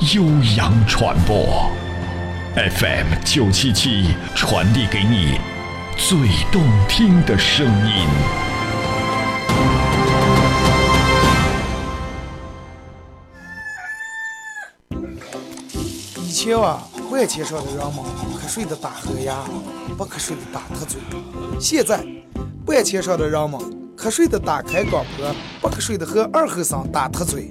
悠扬传播，FM 九七七传递给你最动听的声音。以前啊，万千上的人们瞌睡的打呵牙，不瞌睡的打特嘴。现在，万千上的人们瞌睡的打开广播，不瞌睡的和二后生打特嘴。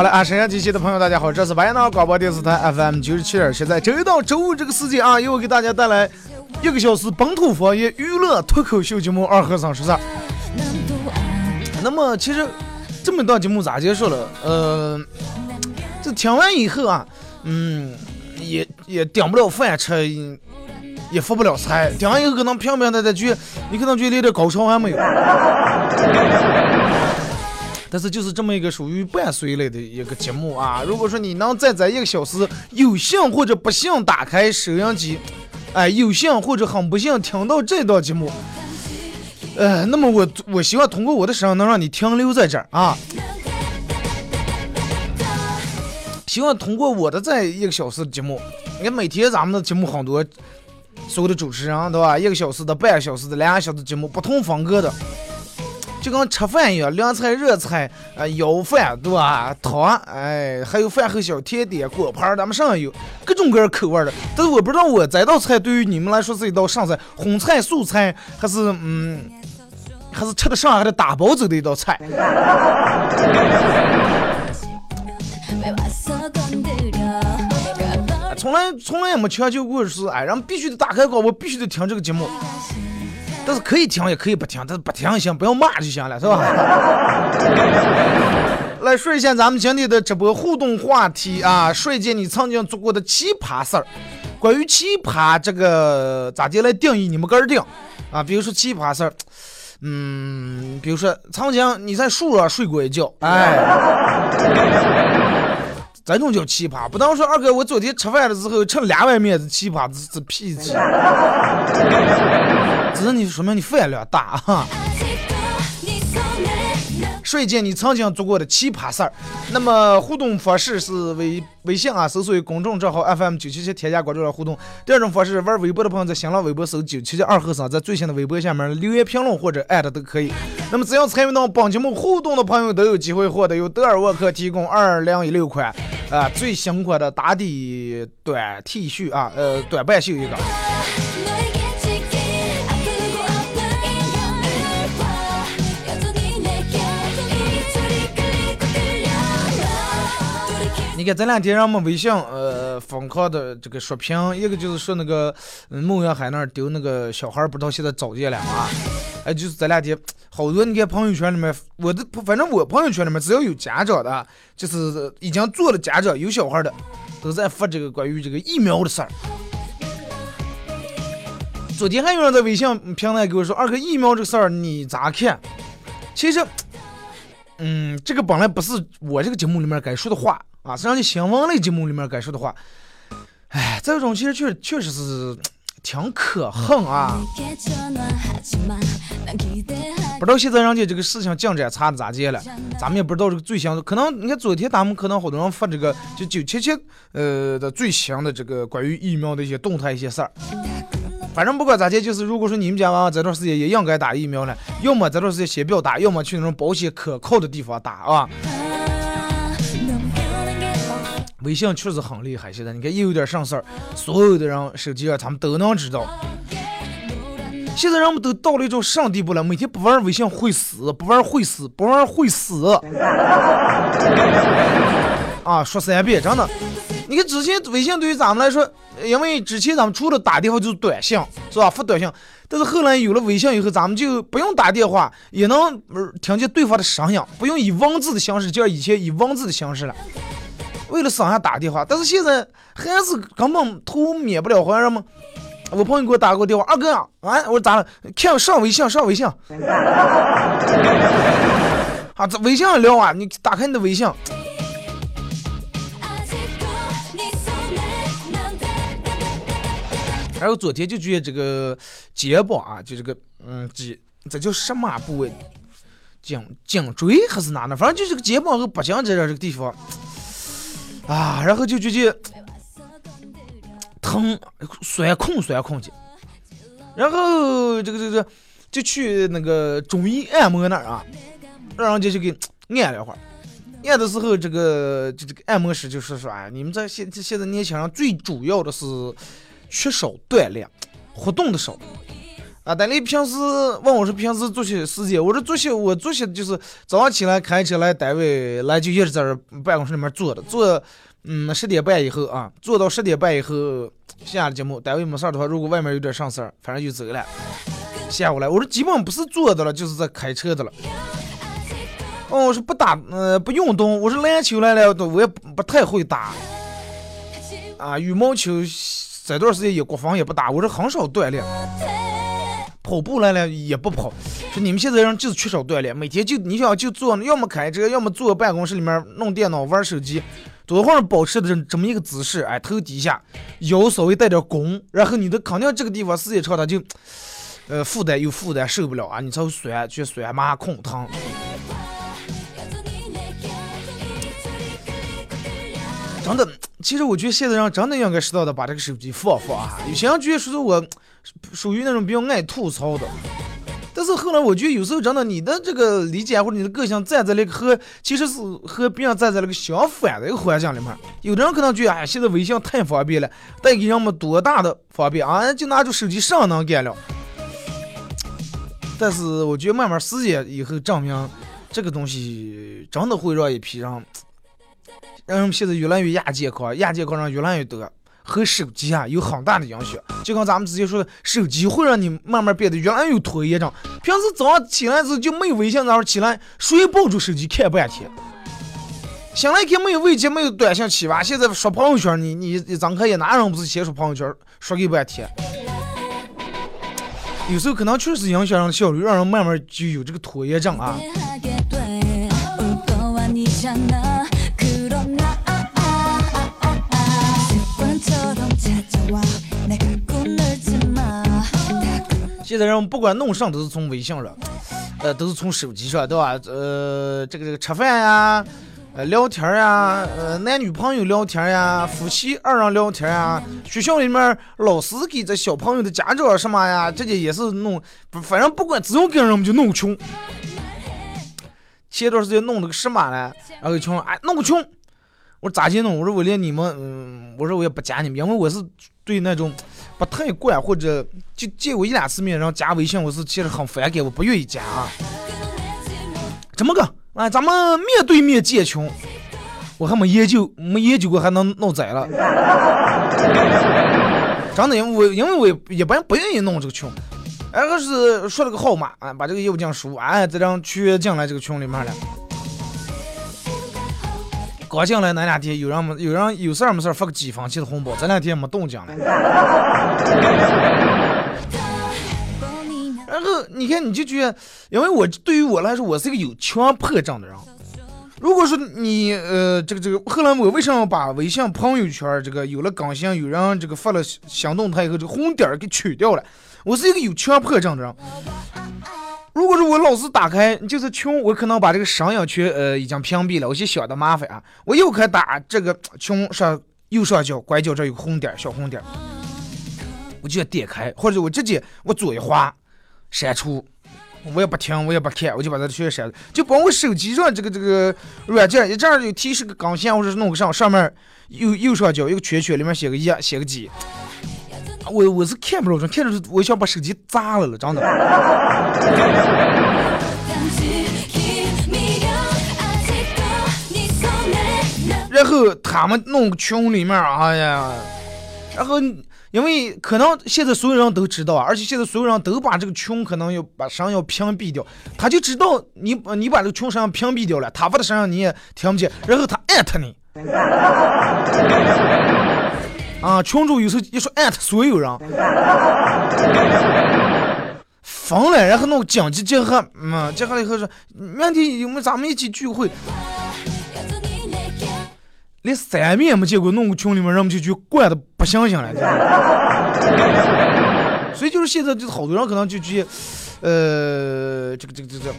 好了啊，沈阳机器的朋友，大家好，这是白闹广播电视台 FM 九十七点七，在周一到周五这个时间啊，又给大家带来一个小时本土方言娱乐脱口秀节目《二和尚说事儿》。那么，其实这么一档节目咋结束了？呃，这听完以后啊，嗯，也也顶不了饭吃，也发不了财。听完以后可能平平淡淡觉，你可能觉得有点高潮还没有。但是就是这么一个属于伴随类的一个节目啊。如果说你能再在一个小时有幸或者不幸打开收音机，哎，有幸或者很不幸听到这档节目，呃，那么我我希望通过我的声音能让你停留在这儿啊。希望通过我的这一个小时的节目，你看每天咱们的节目很多，所有的主持人对吧？一个小时的、半个小时的、两个小时的节目，不同风格的。就跟吃饭一样，凉菜、热菜，啊，舀饭对吧？汤，哎，还有饭后小甜点、果盘，咱们上有各种各样口味的。但是我不知道我这道菜对于你们来说是一道上菜，荤菜、素菜，还是嗯，还是吃得上还得打包走的一道菜。从来从来也没强求过是，哎，人必须得打开广播，必须得听这个节目。但是可以听也可以不听，但是不听行，不要骂就行了，是吧？来说一下咱们今天的直播互动话题啊，说一件你曾经做过的奇葩事儿。关于奇葩这个咋地来定义，你们个人定啊。比如说奇葩事儿，嗯，比如说曾经你在树上睡过一觉，哎，这种叫奇葩。不能说二哥，我昨天吃饭的时候吃两碗面是奇葩，这是屁奇。只是你说明你饭量大哈。说一件你曾经做过的奇葩事儿。那么互动方式是微微信啊，搜索公众账号 FM 九七七，添加关注来互动。第二种方式，玩微博的朋友在新浪微博搜九七七二和尚，在最新的微博下面留言评论或者艾特都可以。那么只要参与到本节目互动的朋友，都有机会获得由德尔沃克提供二零一六款啊最新款的打底短 T 恤啊，呃短半袖一个。你看这两天让我们微信呃疯狂的这个刷屏，一个就是说那个孟远海那儿丢那个小孩儿，不知道现在找见了吗？哎，就是这两天好多你看朋友圈里面，我的反正我朋友圈里面只要有家长的，就是已经做了家长有小孩的，都在发这个关于这个疫苗的事儿。昨天还有人在微信平台给我说，二哥疫苗这个事儿你咋看？其实，嗯，这个本来不是我这个节目里面该说的话。啊，是让你新闻类节目里面该说的话，哎，这种其实确确实是挺可恨啊！不知道现在人家这个事情进展查的咋地了，咱们也不知道这个最新的。可能你看昨天咱们可能好多人发这个就九七七呃的最新的这个关于疫苗的一些动态一些事儿。反正不管咋地，就是如果说你们家娃娃这段时间也应该打疫苗了，要么这段时间先不要打，要么去那种保险可靠的地方打啊。微信确实很厉害，现在你看一有点啥事儿，所有的人手机上他们都能知道。现在人们都到了一种上地步了？每天不玩微信会死，不玩会死，不玩会死。啊，说三遍，真的。你看之前微信对于咱们来说，因为之前咱们除了打电话就是短信，是吧？发短信。但是后来有了微信以后，咱们就不用打电话，也能听见对方的声音，不用以文字的形式，就像以前以文字的形式了。为了省下打电话，但是现在还是根本图免不了还什么。我朋友给我打过电话，二哥啊，我说咋了？看上微信，上微信。啊，这微信聊啊，你打开你的微信。然后昨天就觉得这个肩膀啊，就这个嗯这，这叫什么部位？颈颈椎还是哪呢？反正就这个肩膀和脖颈这这个地方啊，然后就觉得。疼，酸痛酸痛的，然后这个这个就去那个中医按摩那儿啊，让人家就给按了会儿。按的时候，这个就这个按摩师就说说啊，你们这现现在年轻人最主要的是缺少锻炼，活动的少啊。但你平时问我说平时作息时间，我说作息我作息就是早上起来开车来单位，来就一直在这办公室里面坐着坐。嗯，十点半以后啊，坐到十点半以后下了节目，单位没事儿的话，如果外面有点啥事儿，反正就走了。下午来，我说基本不是坐的了，就是在开车的了。哦，我说不打，呃，不运动。我说篮球来了，我也不太会打。啊，羽毛球这段时间也国防也不打。我说很少锻炼。跑步来了也不跑。说你们现在人就是缺少锻炼，每天就你想就坐，要么开车，要么坐办公室里面弄电脑玩手机。多会儿保持的这这么一个姿势，哎，头低下，腰稍微带点弓，然后你的肯定这个地方时间长，它就，呃，负担有负担，受不了啊，你才会酸，去酸麻空疼。真的，其实我觉得现在人真的应该适当的把这个手机放放啊。有些人觉得说我属于那种比较爱吐槽的。但是后来我觉得有时候真的，你的这个理解或者你的个性站在那个和其实是和别人站在那个相反的一个环境里面。有的人可能觉得哎，现在微信太方便了，带给人们多大的方便啊，就拿着手机上能干了。但是我觉得慢慢时间以后证明，这个东西真的会让一批人，让人们现在越来越亚健康，亚健康人越来越多。和手机啊有很大的影响，就跟咱们之前说的，手机会让你慢慢变得越来越拖延症。平时早上起来之后就没有微信，然后起来谁抱住手机看半天？醒来看没有微信，没有短信起吧？现在刷朋友圈，你你一张开眼，哪人不是先刷朋友圈，刷个半天？有时候可能确实影响人效率，让人慢慢就有这个拖延症啊。现在人不管弄啥都是从微信上，呃，都是从手机上，对吧？呃，这个这个吃饭呀，呃，聊天呀，呃，男女朋友聊天呀，夫妻二人聊天呀，学校里面老师给这小朋友的家长什么呀，这些也是弄，反正不管只要跟人们就弄穷。前段时间弄了个什么呢？然后穷，哎，弄个穷。我说咋去弄？我说我连你们，嗯，我说我也不加你们，因为我是对那种。不太惯，或者就见过一两次面，然后加微信，我是其实很反感，我不愿意加啊。怎么个？啊，咱们面对面建群，我还没研究，没研究过还能弄宰了。真的，因为我因为我一般不愿意弄这个群，然后是说了个号码啊，把这个业务进输，哎，这张群进来这个群里面了。刚进来那两天，有人没有人有事儿没事儿发个几分钱的红包，这两天没动静了。然后你看，你就觉得，因为我对于我来说，我是一个有强迫症的人。如果说你呃，这个这个，后来我为什么把微信朋友圈这个有了更新，有人这个发了行动态以后，这个红点儿给取掉了？我是一个有强迫症的人。如果说我老是打开就是群，我可能把这个声音群呃已经屏蔽了，我就想的麻烦啊。我又开打这个群上右上角拐角这有个红点小红点我就要点开，或者我直接我左一划删除，我也不听，我也不看，我就把它全删了。就把我手机上这个这个软件，一这样有提示个更新，或者是弄个上，上面右右上角有个圈圈，里面写个一，写个几。我我是看不着，看着我想把手机砸了了，真的。然后他们弄个群里面，哎呀，然后因为可能现在所有人都知道，而且现在所有人都把这个群可能要把声要屏蔽掉，他就知道你你把这个群声屏蔽掉了，他发的声音你也听不见，然后他艾特你。啊，群主有时候一说艾特所有人，疯了，然后弄个紧急结合，嗯，结合了以后说明天有没有咱们一起聚会。连三面没见过，弄个群里面，人们就就惯的不行行了。所以就是现在，就是好多人可能就去，呃，这个这个这个，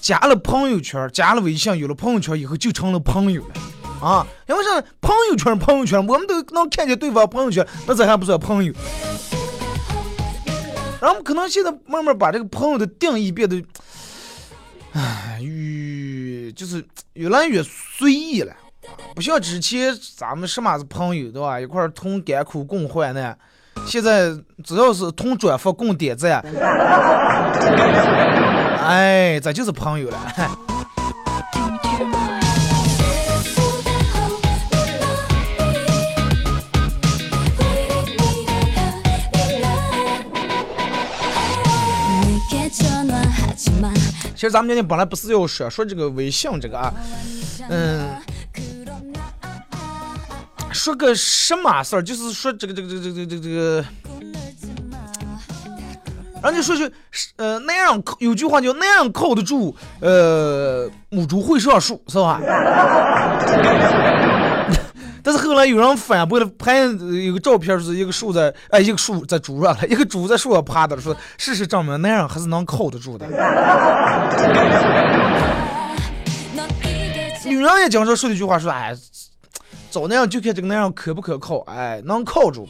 加了朋友圈，加了微信，有了朋友圈以后就成了朋友了啊。因为啥？朋友圈，朋友圈，我们都能看见对方朋友圈，那这还不算朋友？然后可能现在慢慢把这个朋友的定义变得。唉，越就是越来越随意了，不像之前咱们什么是朋友对吧？一块同甘苦共患难，现在只要是同转发共点赞，哎，这就是朋友了。其实咱们今天本来不是要说说这个微信这个啊，嗯，说个什么事儿？就是说这个这个这个这个这个这个，让你说句，呃，那样靠有句话叫那样靠得住，呃，母猪会上树，是吧？但是后来有人反驳了，拍有个照片是一个树在，哎，一个树在猪上了，一个猪在树上趴着，说事实证明那样还是能靠得住的。女人也经常说一句话，说哎，找那样就看这个那样可不可靠，哎，能靠住。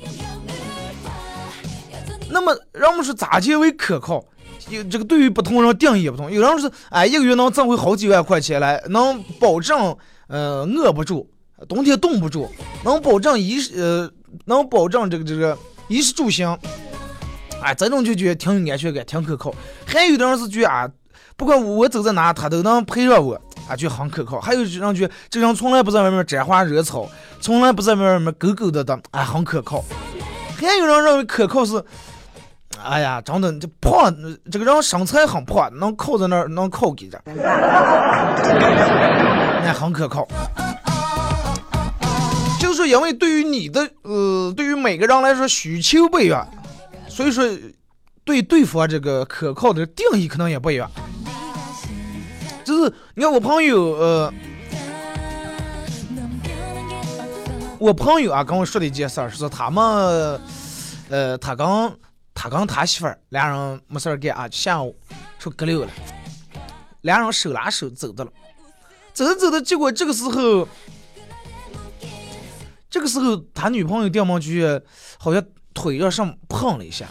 那么人们说咋结为可靠？有这个对于不同人定义也不同，有人说哎，一个月能挣回好几万块钱来，能保证呃饿不住。冬天冻不住，能保证衣食呃，能保证这个这个衣食住行，哎，这种就觉得挺有安全感，挺可靠。还有的人是觉得啊，不管我走在哪，他都能陪着我，啊，就很可靠。还有人觉得这人从来不在外面沾花惹草，从来不在外面勾勾搭搭，哎，很可靠。还有人认为可靠是，哎呀，长得这胖，这个人身材很胖，能靠在那儿，能靠给着，那很可靠。就是因为对于你的呃，对于每个人来说需求不一样，所以说对对方这个可靠的定义可能也不一样。就是你看我朋友呃，我朋友啊跟我说的一件事儿，是他们呃，他跟他跟他媳妇儿俩人没事儿干啊，下午说隔溜了，俩人手拉手走的了，走着走着，结果这个时候。这个时候，他女朋友掉毛去，好像腿要上碰了一下，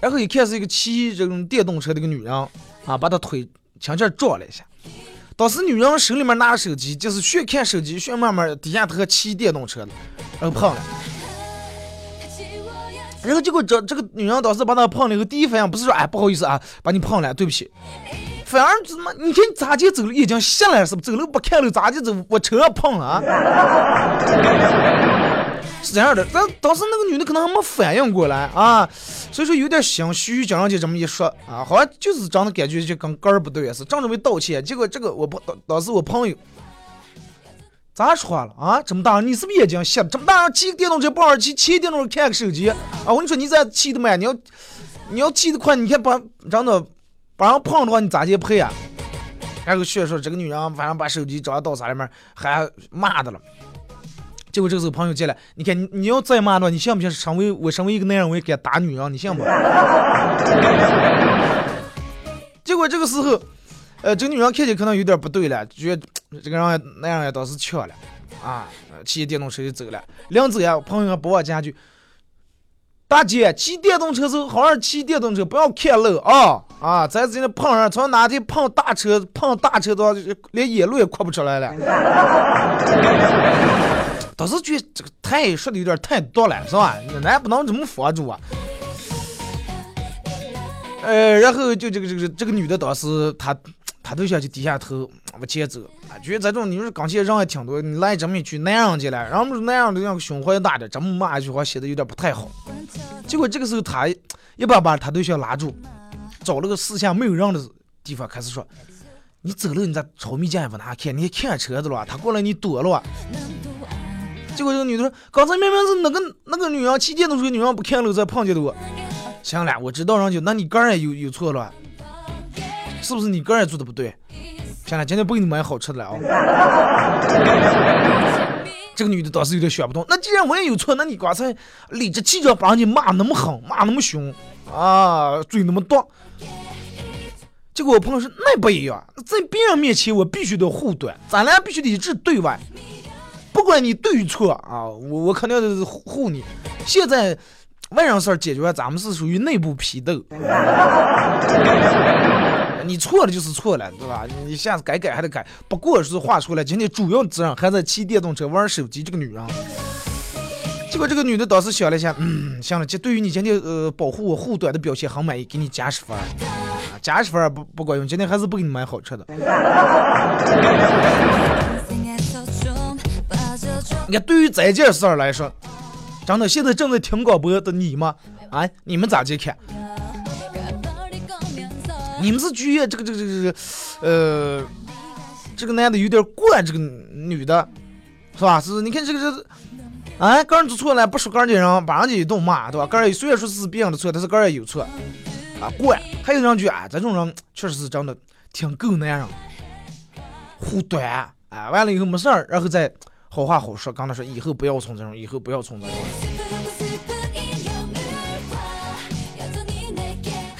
然后一看是一个骑这种电动车的一个女人啊，把他腿轻轻撞了一下。当时女人手里面拿着手机，就是炫看手机，炫慢慢低下头骑电动车的，然后碰了。然后结果这这个女人当时把他碰了以后，第一反应不是说哎不好意思啊，把你碰了，对不起。反而怎么？你看咋就走了？已经下来是不？走路不看路咋就走？我车碰了啊！是这样的，但当时那个女的可能还没反应过来啊，所以说有点心虚，叫人家这么一说啊，好像就是长的感觉就跟根儿不对似，正准备道歉，结果这个我朋当时我朋友咋说了啊？这么大你是不是眼睛瞎？这么大骑个电动车不好骑，骑电动车看个手机啊？我跟你说，你再骑的慢，你要你要骑的快，你看把长的。把人碰的话，你咋去赔啊？然后学说这个女人，反正把手机装到啥里面，还骂的了。结果这个时候朋友进来，你看你你要再骂的话，你信不信？成为我身为一个男人，我也敢打女人，你信不？结果这个时候，呃，这个女人看见可能有点不对了，觉得这个人那样也倒是巧了啊，骑电动车就走了。临走呀，朋友还不忘加句：大姐，骑电动车时候好好骑电动车，不要看路啊啊！咱今天碰上，从哪天碰大车，碰大车都连眼泪也哭不出来了。当时觉得这个太说的有点太多了，是吧？咱不能这么佛住啊。呃，然后就这个这个这个女的当时她她对象就低下头往前走，啊，觉得这种你说刚才人还挺多，你来这么一句男人进来，然后男人的那个胸怀大的，这么骂一句话显得有点不太好。结果这个时候他一把把他对象拉住，找了个视线没有人的地方开始说：“你走了，你咋朝米见也不拿看？你看车子了？他过来你躲了？”结果这个女的说：“刚才明明是那个那个女人骑电动车，女人不看路才碰见的我。”行了，我知道人就，那你个人有有错了，是不是你个人做的不对？行了，今天不给你买好吃的了啊！这个女的当时有点想不通，那既然我也有错，那你刚才理直气壮把人家骂那么狠，骂那么凶啊，嘴那么毒。结果我朋友说那不一样，在别人面前我必须得护短，咱俩必须得一致对外，不管你对与错啊，我我肯定得护你。现在。外人事儿解决，咱们是属于内部批斗。你错了就是错了，对吧？你下次改改还得改。不过是话出来，今天主要责任还在骑电动车玩手机这个女人。结果这个女的当时想了一下，嗯，行了，这对于你今天呃保护我护短的表现很满意，给你加十分。加十分不不管用，今天还是不给你买好吃的。你看，对于这件事儿来说。真的，现在正在听广播的你吗？啊，你们咋去看？你们是觉得这个这个这个，呃，这个男的有点惯这个女的，是吧？是，你看这个这，啊，个人做错了，不说个人的人，把人家一顿骂，对吧？个人虽然说是别人的错，但是个人也有错，啊，惯。还有人觉得啊，这种人确实是真的挺够男人，护短，啊，完了以后没事儿，然后再。好话好说，刚才说以后不要从这种，以后不要从这种。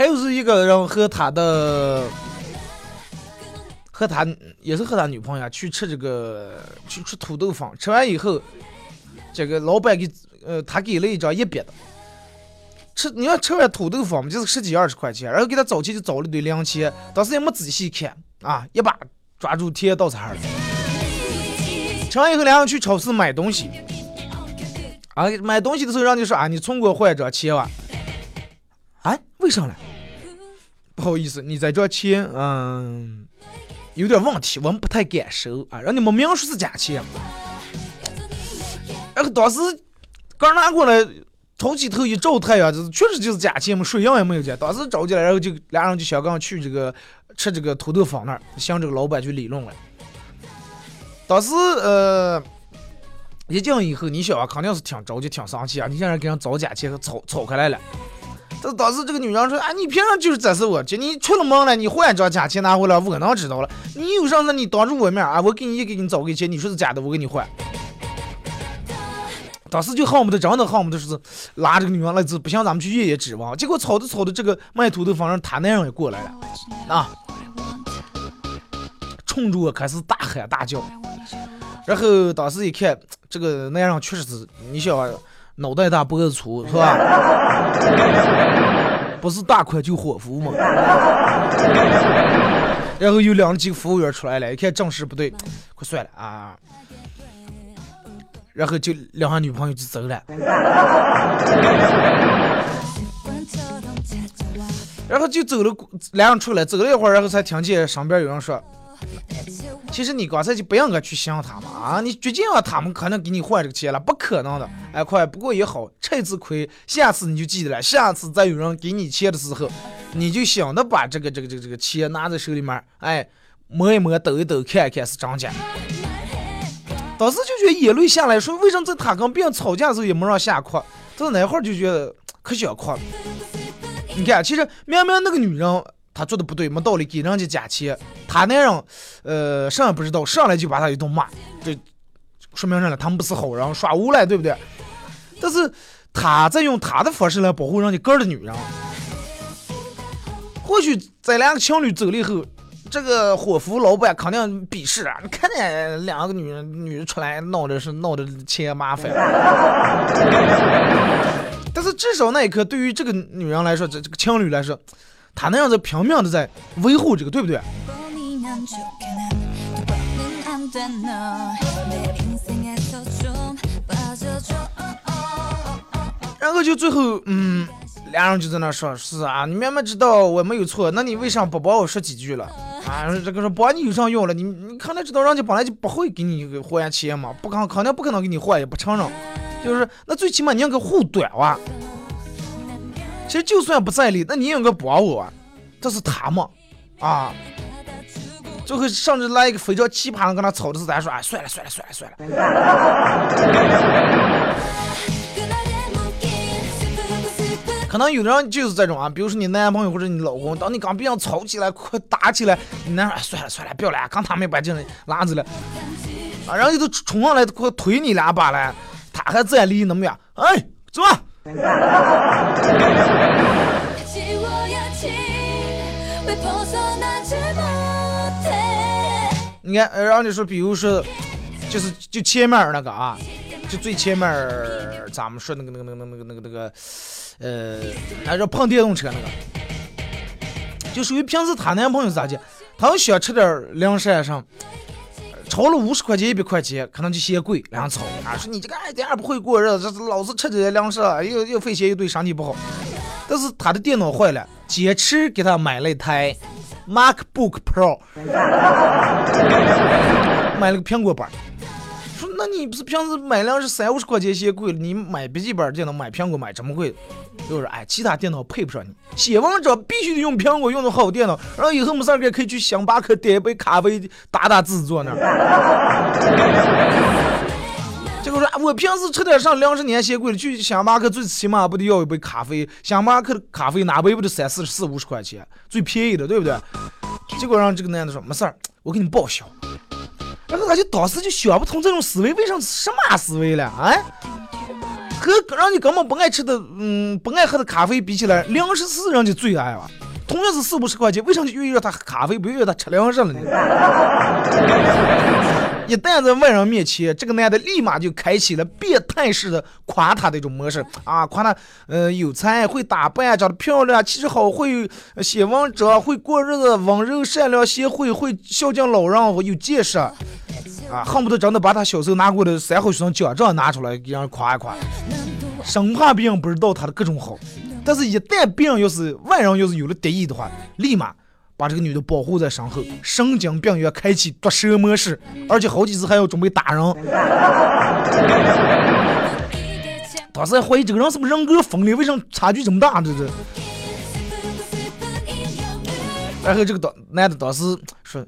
还有是一个人和他的，和他也是和他女朋友去吃这个去吃土豆粉，吃完以后，这个老板给呃他给了一张一百的，吃你要吃完土豆粉嘛，就是十几二十块钱，然后给他找钱就找了一堆零钱，当时也没仔细看啊，一把抓住贴到上了。吃完以后，两人去超市买东西。啊，买东西的时候，让你说啊，你存过换张钱吧？啊，为啥呢？不好意思，你在这钱，嗯，有点问题，我们不太敢收啊。让你们明说是假钱。然后当时刚拿过来，头起头一照太阳，就是确实就是假钱嘛，水样也没有见。当时找进来，然后就俩人就想刚去这个吃这个土豆坊那儿，向这个老板去理论了。当时呃，一进以后，你想啊，肯定是挺着急、挺生气啊！你现在给人找假钱，吵吵开来了。但是当时这个女人说：“啊，你平常就是这是我，就你出了门了，你换一张假钱拿回来，我能知道了。你有啥事你当着我面啊，我给你一给你找个钱，你说是假的，我给你换。”当时就恨不得真的恨不得是拉这个女人来，不想咱们去夜夜指望。结果吵着吵着，这个卖土豆坊上他那人也过来了啊，冲着我开始大喊大叫。然后当时一看，这个男人确实是，你想，脑袋大脖子粗是吧？不是大款就伙夫嘛。然后有两几个服务员出来了，一看正事不对，快算了啊。然后就两下女朋友就走了。然后就走了，两人出来走了一会儿，然后才听见身边有人说。其实你刚才就不应该去想他们啊！你决定了他们可能给你换这个钱了，不可能的。哎，快，不过也好，吃一次亏，下次你就记得了。下次再有人给你钱的时候，你就想着把这个这个这个这个钱拿在手里面，哎，摸一摸，抖一抖，看一看是真假。当时就觉得眼泪下来，说为什么在他跟别人吵架的时候也没让下哭？到那会儿就觉得可想哭了。你看，其实明明那个女人。他做的不对，没道理给人家加钱。他那样，呃，啥也不知道，上来就把他一顿骂，这说明啥了？他们不是好人，耍无赖，对不对？但是他在用他的方式来保护人家个儿的女人。或许在两个情侣走了以后，这个伙夫老板肯定鄙视啊！你看见两个女人，女的出来闹的是闹的钱麻烦。但是至少那一刻，对于这个女人来说，这这个情侣来说，他那样子拼命的在维护这个，对不对？然后就最后，嗯，两人就在那说：“是啊，你明明知道我没有错，那你为啥不帮我说几句了？啊，这个说帮你有啥用了？你你看他知道人家本来就不会给你还钱嘛，不可肯定不可能给你还，也不承认。就是那最起码你应该护短哇。其实就算不在理，那你应该帮我，这是他嘛，啊。”最后甚至来一个非常奇葩的跟他吵的是，咱说哎，算了算了算了算了。可能有的人就是这种啊，比如说你男朋友或者你老公，当你刚别人吵起来、快打起来，你男说算了算了，不要了，刚他没把劲拉着了，啊，然后都冲上来快推你两把了，他还在离那么远，哎，走你看，然后你说，比如说，就是就前面那个啊，就最前面咱们说那个那个那个那个那个那个，呃，还是碰电动车那个，就属于平时她男朋友咋的，他要想吃点零食上，超了五十块钱一百块钱，可能就嫌贵，两吵啊，说你这个爱点不会过日子，这老是吃这些粮食，又又费钱又对身体不好。但是他的电脑坏了，坚持给他买了一台。MacBook Pro，买了个苹果本说那你不是平时买辆是三五十块钱嫌贵了，你买笔记本电脑买苹果买这么贵？就是哎，其他电脑配不上你，写文章必须得用苹果，用的好电脑，然后以后没事儿可以去星巴克点一杯咖啡，打打字坐那儿。结 果说，我平时吃点上粮食年嫌贵了，去星巴克最起码不得要一杯咖啡？星巴克的咖啡哪杯不得三四四五十块钱，最便宜的，对不对？结果让这个男的说没事儿，我给你报销。然后他就当时就想不通这种思维为什么什么思维了啊？和让你根本不爱吃的，嗯，不爱喝的咖啡比起来，粮食是人家最爱啊。同样是四五十块钱，为什么就愿意让他喝咖啡，不愿意让他吃粮食了呢？一旦在外人面前，这个男的立马就开启了变态式的夸他的一种模式啊，夸他，呃，有才，会打扮，长得漂亮，气质好，会写文章，会过日子，温柔善良，贤惠，会孝敬老人，有见识，啊，恨不得真的把他小时候拿过的三好学生奖状拿出来给人夸一夸，生怕别人不知道他的各种好，但是一旦别人要是外人要是有了敌意的话，立马。把这个女的保护在身后，神经病院开启毒蛇模式，而且好几次还要准备打人。当时还怀疑这个人是不是人格分裂，为什么差距这么大？这这。然后这个当男的当时说：“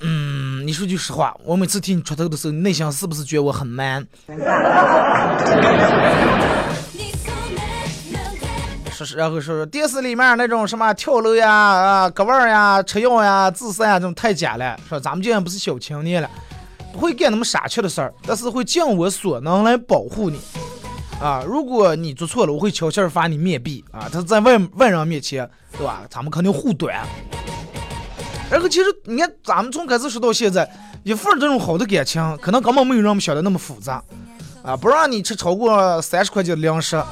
嗯，你说句实话，我每次替你出头的时候，你内心是不是觉得我很 man？” 说是，然后说说电视里面那种什么跳楼呀、啊割腕呀、吃药呀、自杀呀，这种太假了。说咱们这样不是小青年了，不会干那么傻缺的事儿，但是会尽我所能来保护你。啊，如果你做错了，我会悄悄罚你面壁。啊，他在外外人面前，对吧？咱们肯定护短。然后其实你看，咱们从开始说到现在，一份这种好的感情，可能根本没有让我们想的那么复杂。啊，不让你吃超过三十块钱的零食。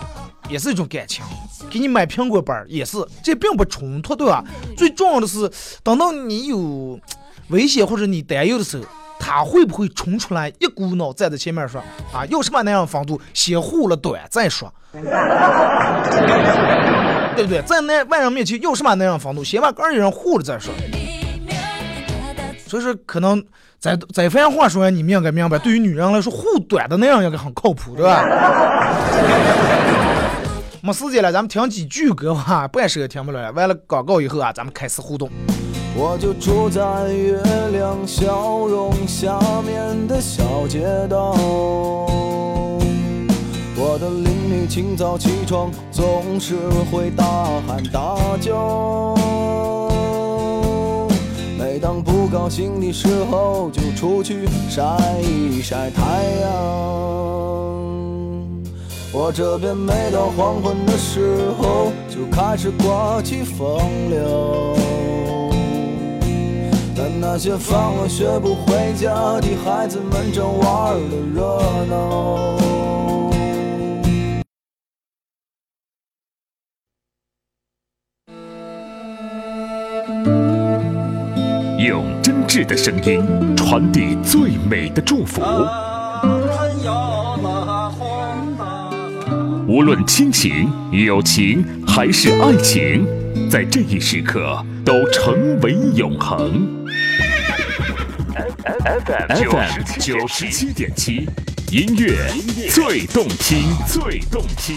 也是一种感情，给你买苹果板儿也是，这并不冲突，对吧？最重要的是，等到你有危险或者你担忧的时候，他会不会冲出来，一股脑站在前面说啊，有什么那样防度，先护了短再说，对不对？在那外人面前有什么那样防度，先把个人护了再说。所以说，可能在在番话说，你们应该明白，对于女人来说，护短的那样应该很靠谱，对吧？没时间了，咱们听几句歌吧，半首也听不了。完了广告以后啊，咱们开始互动。我就住在月亮笑容下面的小街道。我的邻居清早起床总是会大喊大叫，当不高兴的时候就出去晒一晒太阳。我这边每到黄昏的时候，就开始刮起风流。但那些放了学不回家的孩子们，正玩的热闹。挚的声音，传递最美的祝福。无论亲情、友情还是爱情，在这一时刻都成为永恒。FM 九十七点七，音乐最动听，最动听。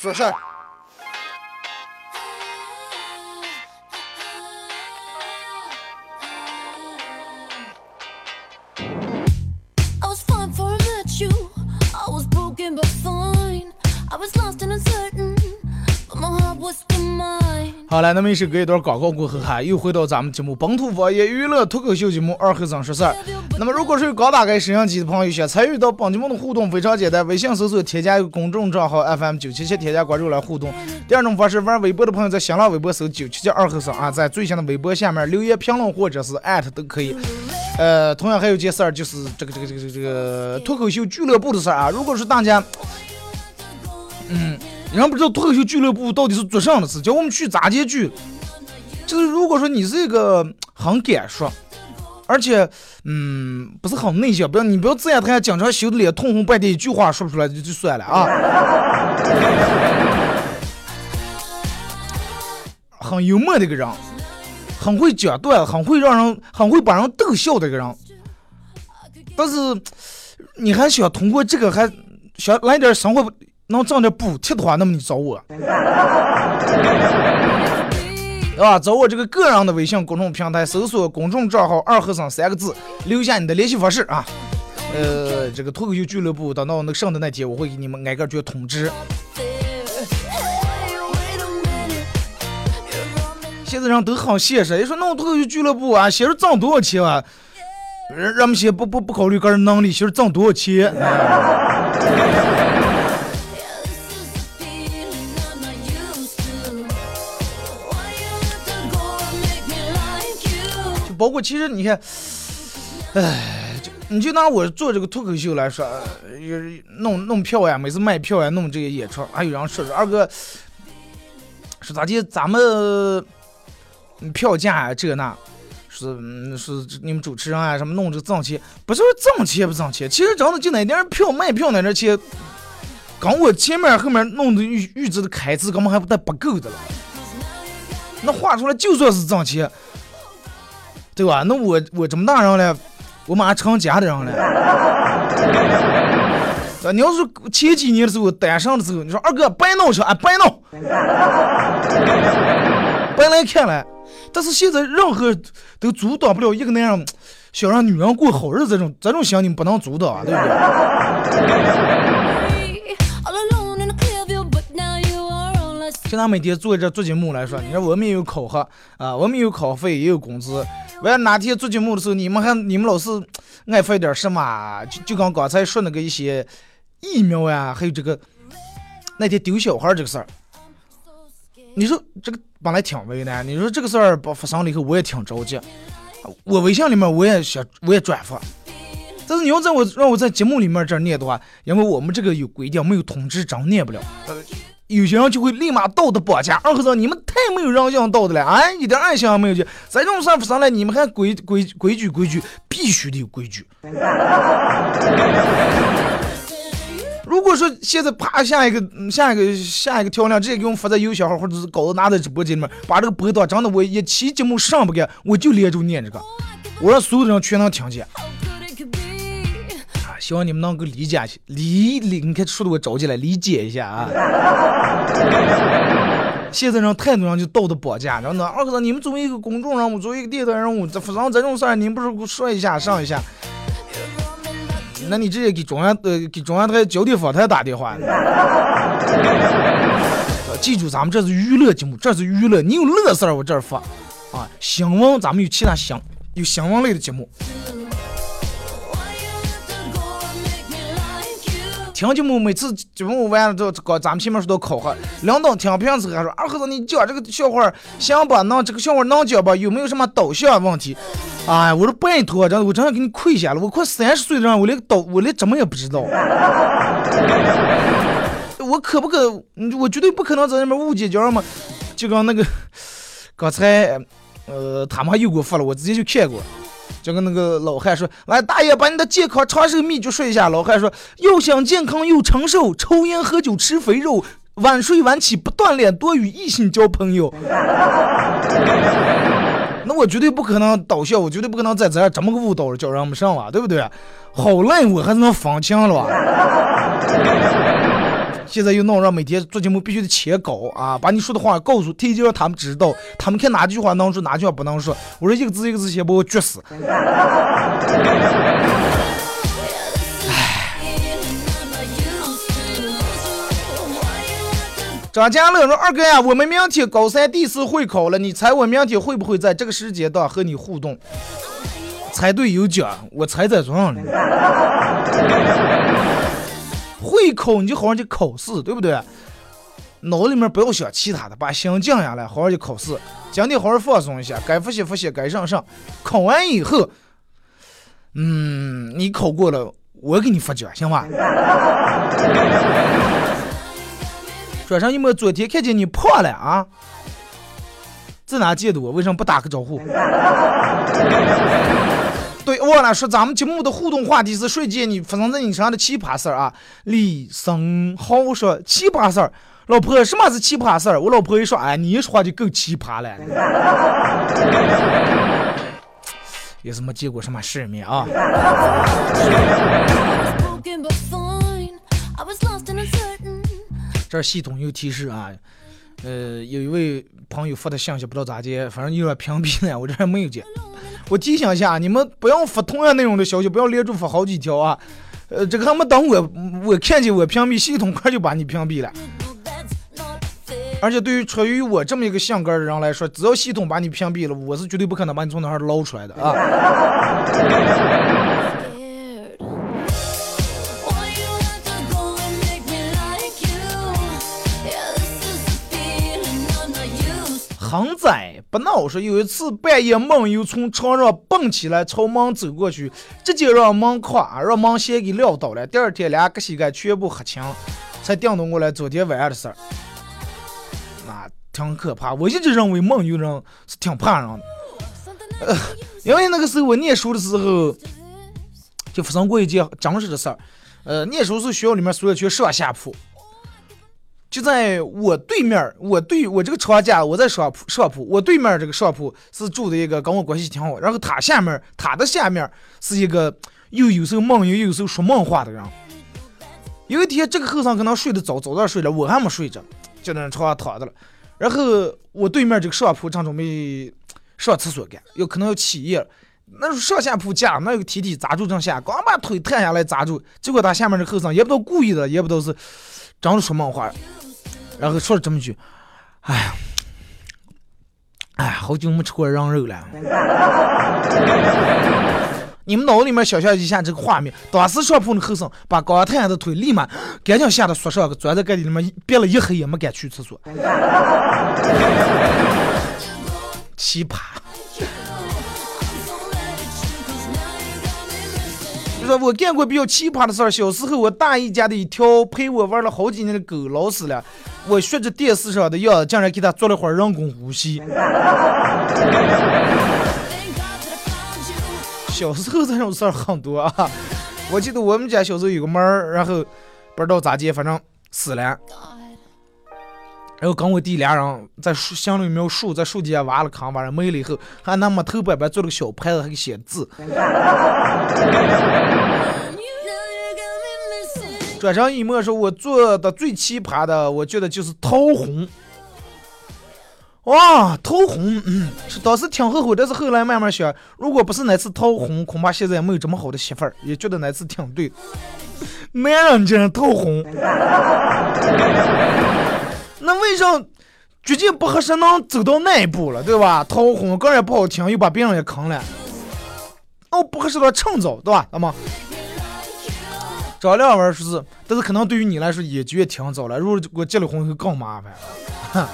说事好了，那么一首歌一段广告过后哈，又回到咱们节目本土方言娱乐脱口秀节目二后生说事儿。那么如果是刚打开摄像机的朋友，想参与到本节目的互动非常简单，微信搜索添加一个公众账号 FM 九七七，添加关注来互动。第二种方式，玩微博的朋友在新浪微博搜九七七二后生啊，在最新的微博下面留言评论或者是艾特都可以。呃，同样还有件事儿，就是这个这个这个这个这个脱口秀俱乐部的事儿啊。如果是大家，嗯，人不知道脱口秀俱乐部到底是做啥的事，叫我们去咋接剧。就是如果说你是一个很敢说，而且嗯不是很内向，不要你不要这样，他还经常羞的脸通红半天，一句话说不出来就就算了啊。很幽默的一个人，很会讲段，很会让人，很会把人逗笑的一个人。但是你还想通过这个还想来点生活能挣点补贴的话，那么你找我。对吧？找我这个个人的微信公众平台，搜索公众账号“二和尚”三个字，留下你的联系方式啊。呃，这个脱口秀俱乐部，等到那个上的那天，我会给你们挨个去通知。现在人都很现实，一说弄脱口秀俱乐部啊，先是挣多少钱啊？人人们先不不不考虑个人能力，先是挣多少钱。包括其实你看，哎，就你就拿我做这个脱口秀来说，呃弄弄票呀，每次卖票呀，弄这个演出，还有人说说二哥，说咋的，咱们票价啊这那。是是你们主持人啊什么弄这个挣钱，不是说挣钱不挣钱，其实真的就那点票卖票那点钱，跟我前面后面弄的预预支的开支根本还不带不够的了。那画出来就算是挣钱，对吧？那我我这么大人了，我马上成家的人了。啊你要是前几年的时候单身的时候，你说二哥别闹去啊，别闹，白来看来。但是现在任何都阻挡不了一个男人想让女人过好日子这种这种心，你不能阻挡啊，对不对？平常每天做这做节目来说，你说我们也有考核啊，我们也有考费，也有工资。完了哪天做节目的时候，你们还你们老是爱发点什么？就就刚刚才说那个一些疫苗呀，还有这个那天丢小孩这个事儿，你说这个本来挺为难，你说这个事儿把发生了以后，我也挺着急。我微信里面我也想我也转发，但是你要在我让我在节目里面这儿念的话，因为我们这个有规定，没有通知真念不了。有些人就会立马道德绑架，二和尚你们太没有人性道德了，哎，一点爱心也没有去，在这种事儿上来，你们还规规规矩规矩，必须得有规矩。如果说现在啪下一个下一个下一个跳梁，直接给我们发在邮箱号或者是稿子拿在直播间里面，把这个播到真的我一期节目上不干，我就连着念这个，我让所有的人全能听见。希望你们能够理解理理，你看说的我着急了，理解一下啊。现在人太多人就道德绑架，然后呢，二哥子，你们作为一个公众人物，作为一个电台人物，这发生这种事儿，你们不是说一下上一下？那你直接给中央呃给中央台焦点访谈打电话。记住，咱们这是娱乐节目，这是娱乐，你有乐事儿我这儿发，啊，新闻咱们有其他新有新闻类的节目。听节目每次节目完了之后，搞咱们前面说到考核，领导听评时还说二和尚你讲这个笑话行吧？能这个笑话能讲吧？有没有什么导向问题？哎，我说拜托，真的我真的给你跪下了，我快三十岁的人，我连导我连怎么也不知道。我可不可？我绝对不可能在那边误解，叫什么？就跟那个刚才，呃，他们又给我发了，我直接就看过。就跟那个老汉说：“来，大爷，把你的健康长寿秘诀说一下。”老汉说：“又想健康又长寿，抽烟喝酒吃肥肉，晚睡晚起不锻炼，多与异性交朋友。”那我绝对不可能倒笑，我绝对不可能在这这么个误导叫人们上啊，对不对？好累，我还能放枪了？现在又闹让每天做节目必须得切稿啊，把你说的话告诉，提前让他们知道，他们看哪句话能说，哪句话不能说。我说一个字一个字写，把我撅死。张家乐说：“二哥呀，我们明天高三第四会考了，你猜我明天会不会在这个时间段和你互动？猜对有奖，我猜在桌上了。”会考你就好好去考试，对不对？脑里面不要想其他的，把心静下来，好好去考试。今天好好放松一下，该复习复习，该上上。考完以后，嗯，你考过了，我给你发奖，行吧？转上一摸昨天看见你胖了啊？在哪见的我？为什么不打个招呼？对，忘了说，咱们节目的互动话题是瞬间你发生在你身上的奇葩事儿啊？李生豪说奇葩事儿，老婆什么是奇葩事儿？我老婆一说，哎，你一说话就更奇葩了，也是没见过什么世面啊。这系统又提示啊，呃，有一位朋友发的信息不知道咋接，反正有点屏蔽了，我这还没有接。我提醒一下，你们不要发同样内容的消息，不要连着发好几条啊！呃，这个还没等我，我看见我屏蔽，系统快就把你屏蔽了。而且对于出于我这么一个性格的人来说，只要系统把你屏蔽了，我是绝对不可能把你从那儿捞出来的啊！很窄不闹说，有一次半夜梦游从床上蹦起来，朝门走过去，直接让门垮，让门先给撂倒了。第二天两个膝盖全部黑青，才调动过来昨天晚上的事儿。那挺可怕。我一直认为梦游人是挺怕人的，呃，因为那个时候我念书的时候，就发生过一件真实的事儿。呃，念书是学校里面所有全上下铺。就在我对面，我对我这个床架，我在上铺上铺，我对面这个上铺是住的一个跟我关系挺好，然后他下面他的下面是一个又有时候梦游又有时候说梦话的人。有一天这个后生可能睡得早，早点睡了，我还没睡着，就在床上躺着了。然后我对面这个上铺正准备上厕所干，有可能要起夜了。那上下铺架，那有个梯梯砸住正下，刚把腿探下来砸住，结果他下面这后生也不知道故意的，也不知道是真的说梦话。然后说了这么句：“哎呀，哎呀，好久没吃过羊肉了。”你们脑子里面想象一下这个画面：当时上铺的后生把刚太阳的腿立马赶紧吓得缩上，钻在盖里面憋了一黑夜，没敢去厕所。奇葩！说我干过比较奇葩的事儿。小时候，我大姨家的一条陪我玩了好几年的狗老死了。我学着电视上的样子，竟然给它做了会儿人工呼吸。小时候这种事儿很多啊！我记得我们家小时候有个猫儿，然后不知道咋接，反正死了。然后跟我弟俩人在树乡里面树在树底下挖了坑，把人埋了以后，还拿木头板板做了个小牌子，还给写字。转上一幕说，我做的最奇葩的，我觉得就是桃红。哇，掏红，嗯，当时挺后悔，但是后来慢慢想，如果不是那次掏红，恐怕现在也没有这么好的媳妇儿，也觉得那次挺对。男人竟然头红，那为啥绝对不合适能走到那一步了，对吧？掏红，个人也不好听，又把别人也坑了。那我，不合适的趁早，对吧？那么。张亮文说是，但是可能对于你来说也觉得挺早了。如果我结了婚会更麻烦。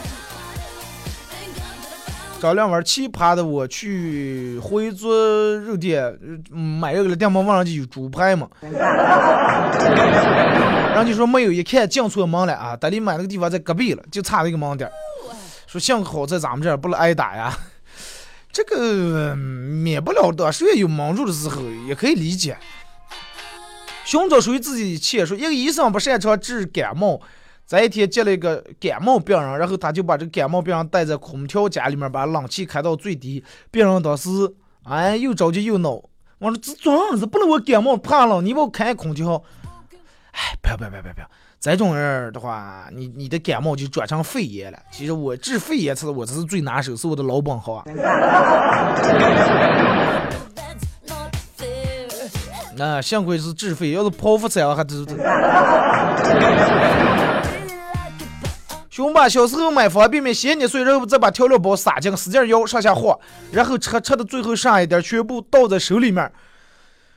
张亮文奇葩的，我去回族肉店买一个店门，问上去有猪排嘛，然后就说没有，一看进错门了啊！但你买那个地方在隔壁了，就差那个门点说幸好在咱们这儿不能挨打呀。这个免不了的，谁也有忙住的时候，也可以理解。寻找属于自己的钱。说一个医生不擅长治感冒，在一天接了一个感冒病人，然后他就把这个感冒病人带在空调间里面，把冷气开到最低。病人当时哎又着急又恼，我说这这样子不能我感冒怕了，你给我开空调。哎，不要不要不要不要，这种人的话，你你的感冒就转成肺炎了。其实我治肺炎是我这是最拿手，是我的老本行啊。那幸亏是治肺，要是剖腹产，我还都都。熊爸小时候买方便面，先捏碎，然后再把调料包撒进，使劲摇，上下晃，然后吃吃的最后剩一点，全部倒在手里面，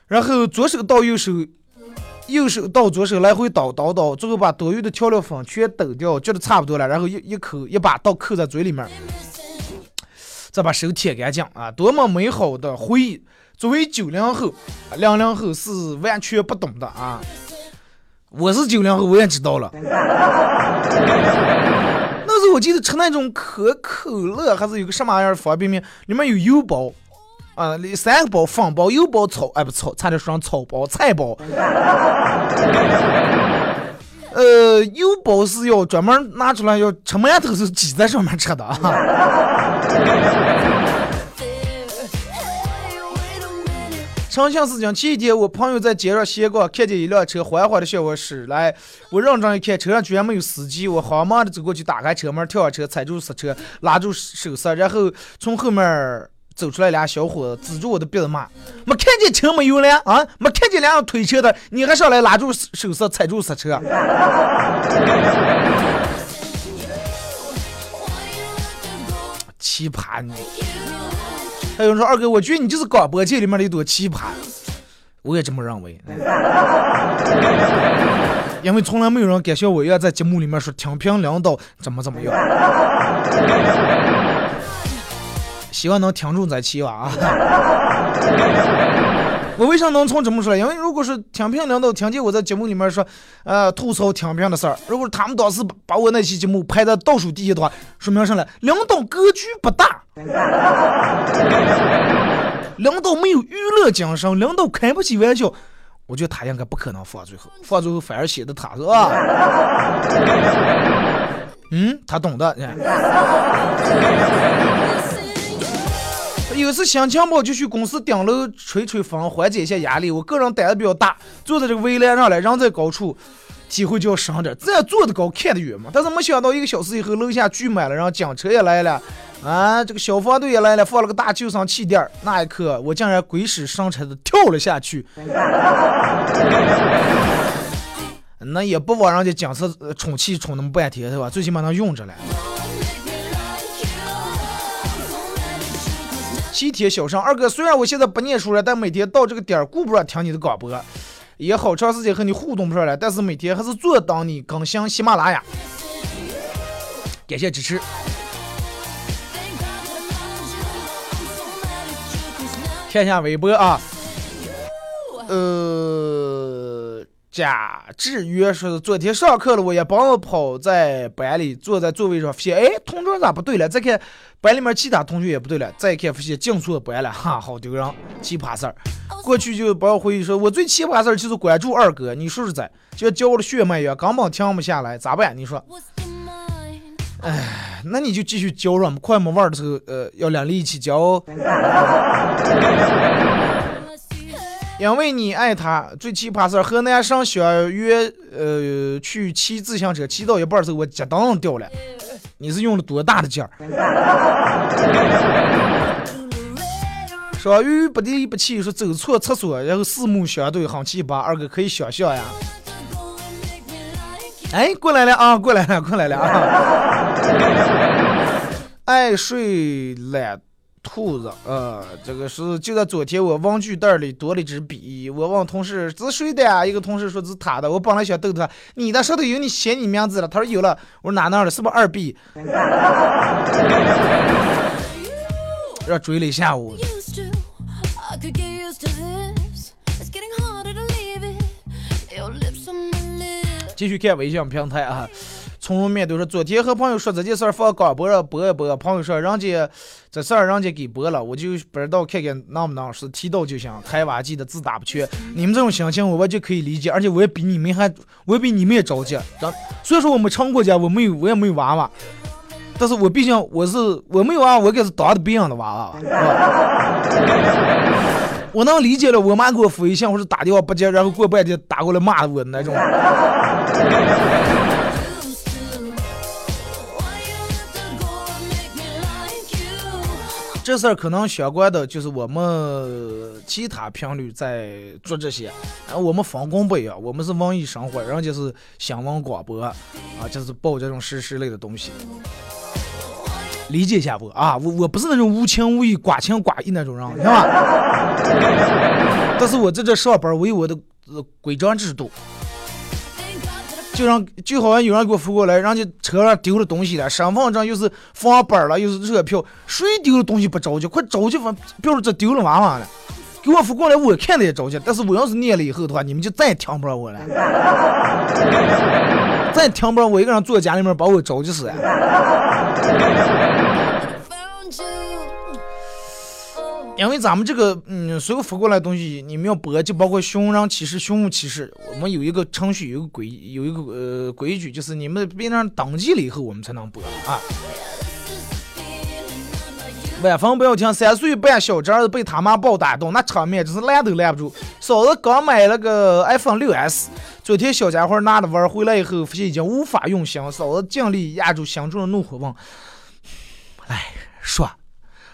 然后左手倒右手，右手倒左手，来回倒倒倒，最后把多余的调料粉全抖掉，觉得差不多了，然后一一口一把倒扣在嘴里面，再把手舔干净啊，多么美好的回忆！作为九零后，零零后是完全不懂的啊！我是九零后，我也知道了。那时候我记得吃那种可口乐，还是有个什么玩意方便面，里面有油包啊，三个包，方包、油包、草，哎不草，差点说成草包、菜包。呃，油包是要专门拿出来要吃馒头时挤在上面吃的啊。长相思讲，前几天我朋友在街上闲逛，看见一辆车缓缓的向我驶来。我认真一看，车上居然没有司机。我慌忙的走过去，打开车门，跳下车，踩住刹车，拉住手刹，然后从后面走出来俩小伙子，指住我的鼻子骂：“没看见车没有了啊？没看见两个推车的，你还上来拉住手刹，踩住刹车？” 奇葩你！还有人说二哥，我觉得你就是广播界里面的一朵奇葩，我也这么认为。因为从来没有人敢像我一样在节目里面说听评领导怎么怎么样。希望能听众在起吧啊！我为啥能从这么说？因为如果是听评领导听见我在节目里面说，呃，吐槽听评的事儿，如果他们当时把把我那期节目排在倒数第一的话，说明什么？领导格局不大。领导没有娱乐精神，领导开不起玩笑，我觉得他应该不可能放最后，放最后反而显得他是吧？嗯，他懂的。有次心情不好就去公司顶楼吹吹风，缓解一下压力。我个人胆子比较大，坐在这个围栏上来，人在高处。体会就要深点，这样坐得高看得远嘛。但是没想到一个小时以后，楼下聚满了，然后警车也来了，啊，这个消防队也来了，放了个大救生气垫。那一刻，我竟然鬼使神差的跳了下去。那也不枉人家警车充气充那么半天，是吧？最起码能用着了。西铁小生二哥，虽然我现在不念书了，但每天到这个点儿顾不上听你的广播。也好长时间和你互动不上来，但是每天还是坐等你更新喜马拉雅，感谢支持。看一下微博啊，呃，贾志约说昨天上课了，我也帮跑在班里，坐在座位上，发现哎，同桌咋不对了？再看班里面其他同学也不对了，再看发现进错班了，哈，好丢人，奇葩事儿。过去就不要回忆说，我最奇葩事儿就是关注二哥，你说说在，就教我的血脉一样，根本停不下来，咋办？你说？哎，那你就继续教我们，快没玩的时候，呃，要两力一起教。因为你爱他，最奇葩事儿，河南省相约，呃，去骑自行车，骑到一半儿时候，我脚蹬掉了，你是用了多大的劲儿？说鱼不离不弃，说走错厕所，然后四目相对，很奇葩。二哥可以想象呀。哎，过来了啊，过来了，过来了啊！爱睡懒兔子，呃，这个是就在昨天，我文具袋里多了一支笔，我问同事这是谁的呀？一个同事说是他的，我本来想逗他，你的上头有你写你名字了，他说有了，我说哪哪的，是不是二 B？让追了一下午。继续看微信平台啊，从容面对说，昨天和朋友说这件事儿放广播上播一播，朋友说人家这事儿人家给播了，我就不知道看看能不能是提到就行，开挖机的字打不全。你们这种心情我完全可以理解，而且我也比你们还，我也比你们也着急。然虽然说我没成过家，我没有我也没有娃娃，但是我毕竟我是我没有娃，我该是当的别人的娃娃，我能理解了，我妈给我发微信或者打电话不接，然后过半天打过来骂我那种。这事儿可能相关的就是我们其他频率在做这些，然后我们分工不一样，我们是文艺生活，人家是新闻广播，啊，就是报这种时事类的东西，理解一下不啊？我我不是那种无情无义、寡情寡义那种人，是吧？但是我在这上班，我有我的呃规章制度。就让就好像有人给我扶过来，人家车上丢了东西了，身份证又是放本了，又是车票，谁丢了东西不着急？快着急吧，别说这丢了娃娃了。给我扶过来，我看了也着急，但是我要是念了以后的话，你们就再也听不着我了，再也听不着我一个人坐在家里面把我着急死。因为咱们这个，嗯，所有扶过来的东西，你们要播，就包括寻人启事、寻物启事，我们有一个程序，有个规，有一个呃规矩，就是你们别让登记了以后，我们才能播啊。晚风不要停，三岁半小侄儿被他妈暴打动，那场面真是拦都拦不住。嫂子刚买了个 iPhone 六 S，昨天小家伙拿着玩回来以后，发现已经无法用心，嫂子尽力压住心中的怒火问：“哎，说。”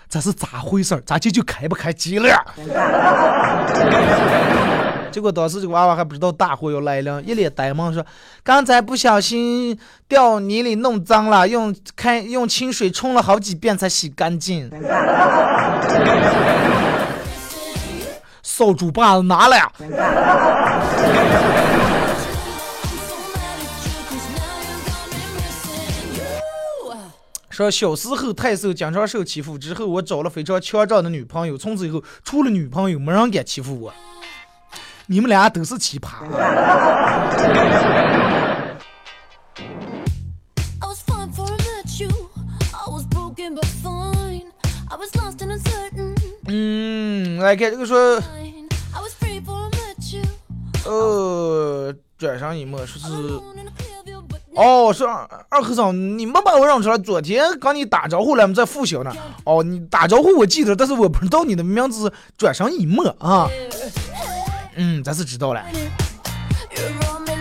这是咋回事儿？咋就就开不开机了？结果当时这个娃娃还不知道大货要来了，一脸呆萌说：“刚才不小心掉泥里弄脏了，用开用清水冲了好几遍才洗干净。”扫帚把子拿来啊！说小时候太瘦，经常受欺负。之后我找了非常强壮的女朋友，从此以后除了女朋友，没人敢欺负我。你们俩都是奇葩。嗯，来看这个说.呃，转上一幕说是。哦，是二二和尚，你没把我认出来。昨天跟你打招呼了，我们在复小呢。哦，你打招呼我记得，但是我不知道你的名字转身一墨啊。嗯，咱是知道了，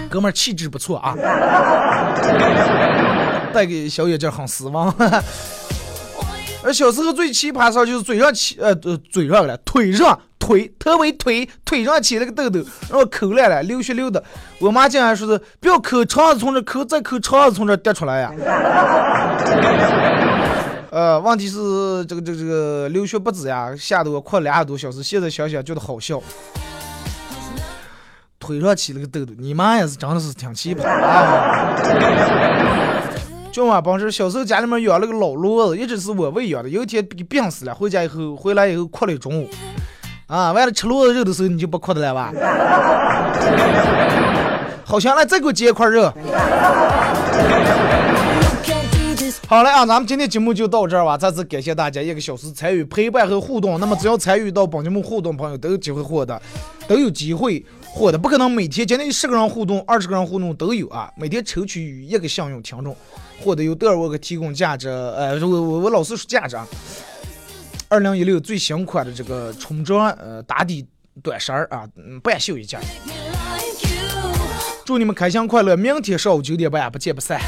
哥们儿气质不错啊，带给小眼镜很失望。而小时候最奇葩的事儿就是嘴上起呃呃嘴上了，腿上腿特别腿腿上起了个痘痘，然后抠烂了，流血流的。我妈竟然说是不要抠肠子从这抠，再抠肠子从这跌出来呀。呃，问题是这个这个这个流血不止呀，吓得我哭了两个多小时。现在想想觉得好笑。腿上起了个痘痘，你妈也是真的是挺奇葩啊！就我帮是小时候家里面养了个老骡子，一直是我喂养的。有一天给病死了，回家以后回来以后哭了一中午。啊，完了吃骡子肉的时候你就不哭的了吧？好香，来再给我接一块肉。好了啊，咱们今天节目就到这儿吧。再次感谢大家一个小时参与陪伴和互动。那么只要参与到本节目互动朋友都有机会获得，都有机会获得。不可能每天今天十个人互动，二十个人互动都有啊。每天抽取一个幸运听众，获得由德尔沃克提供价值，呃，我我我老是说价值啊。二零一六最新款的这个春装呃打底短衫啊，嗯，半袖一件。祝你们开心快乐，明天上午九点半不见不散。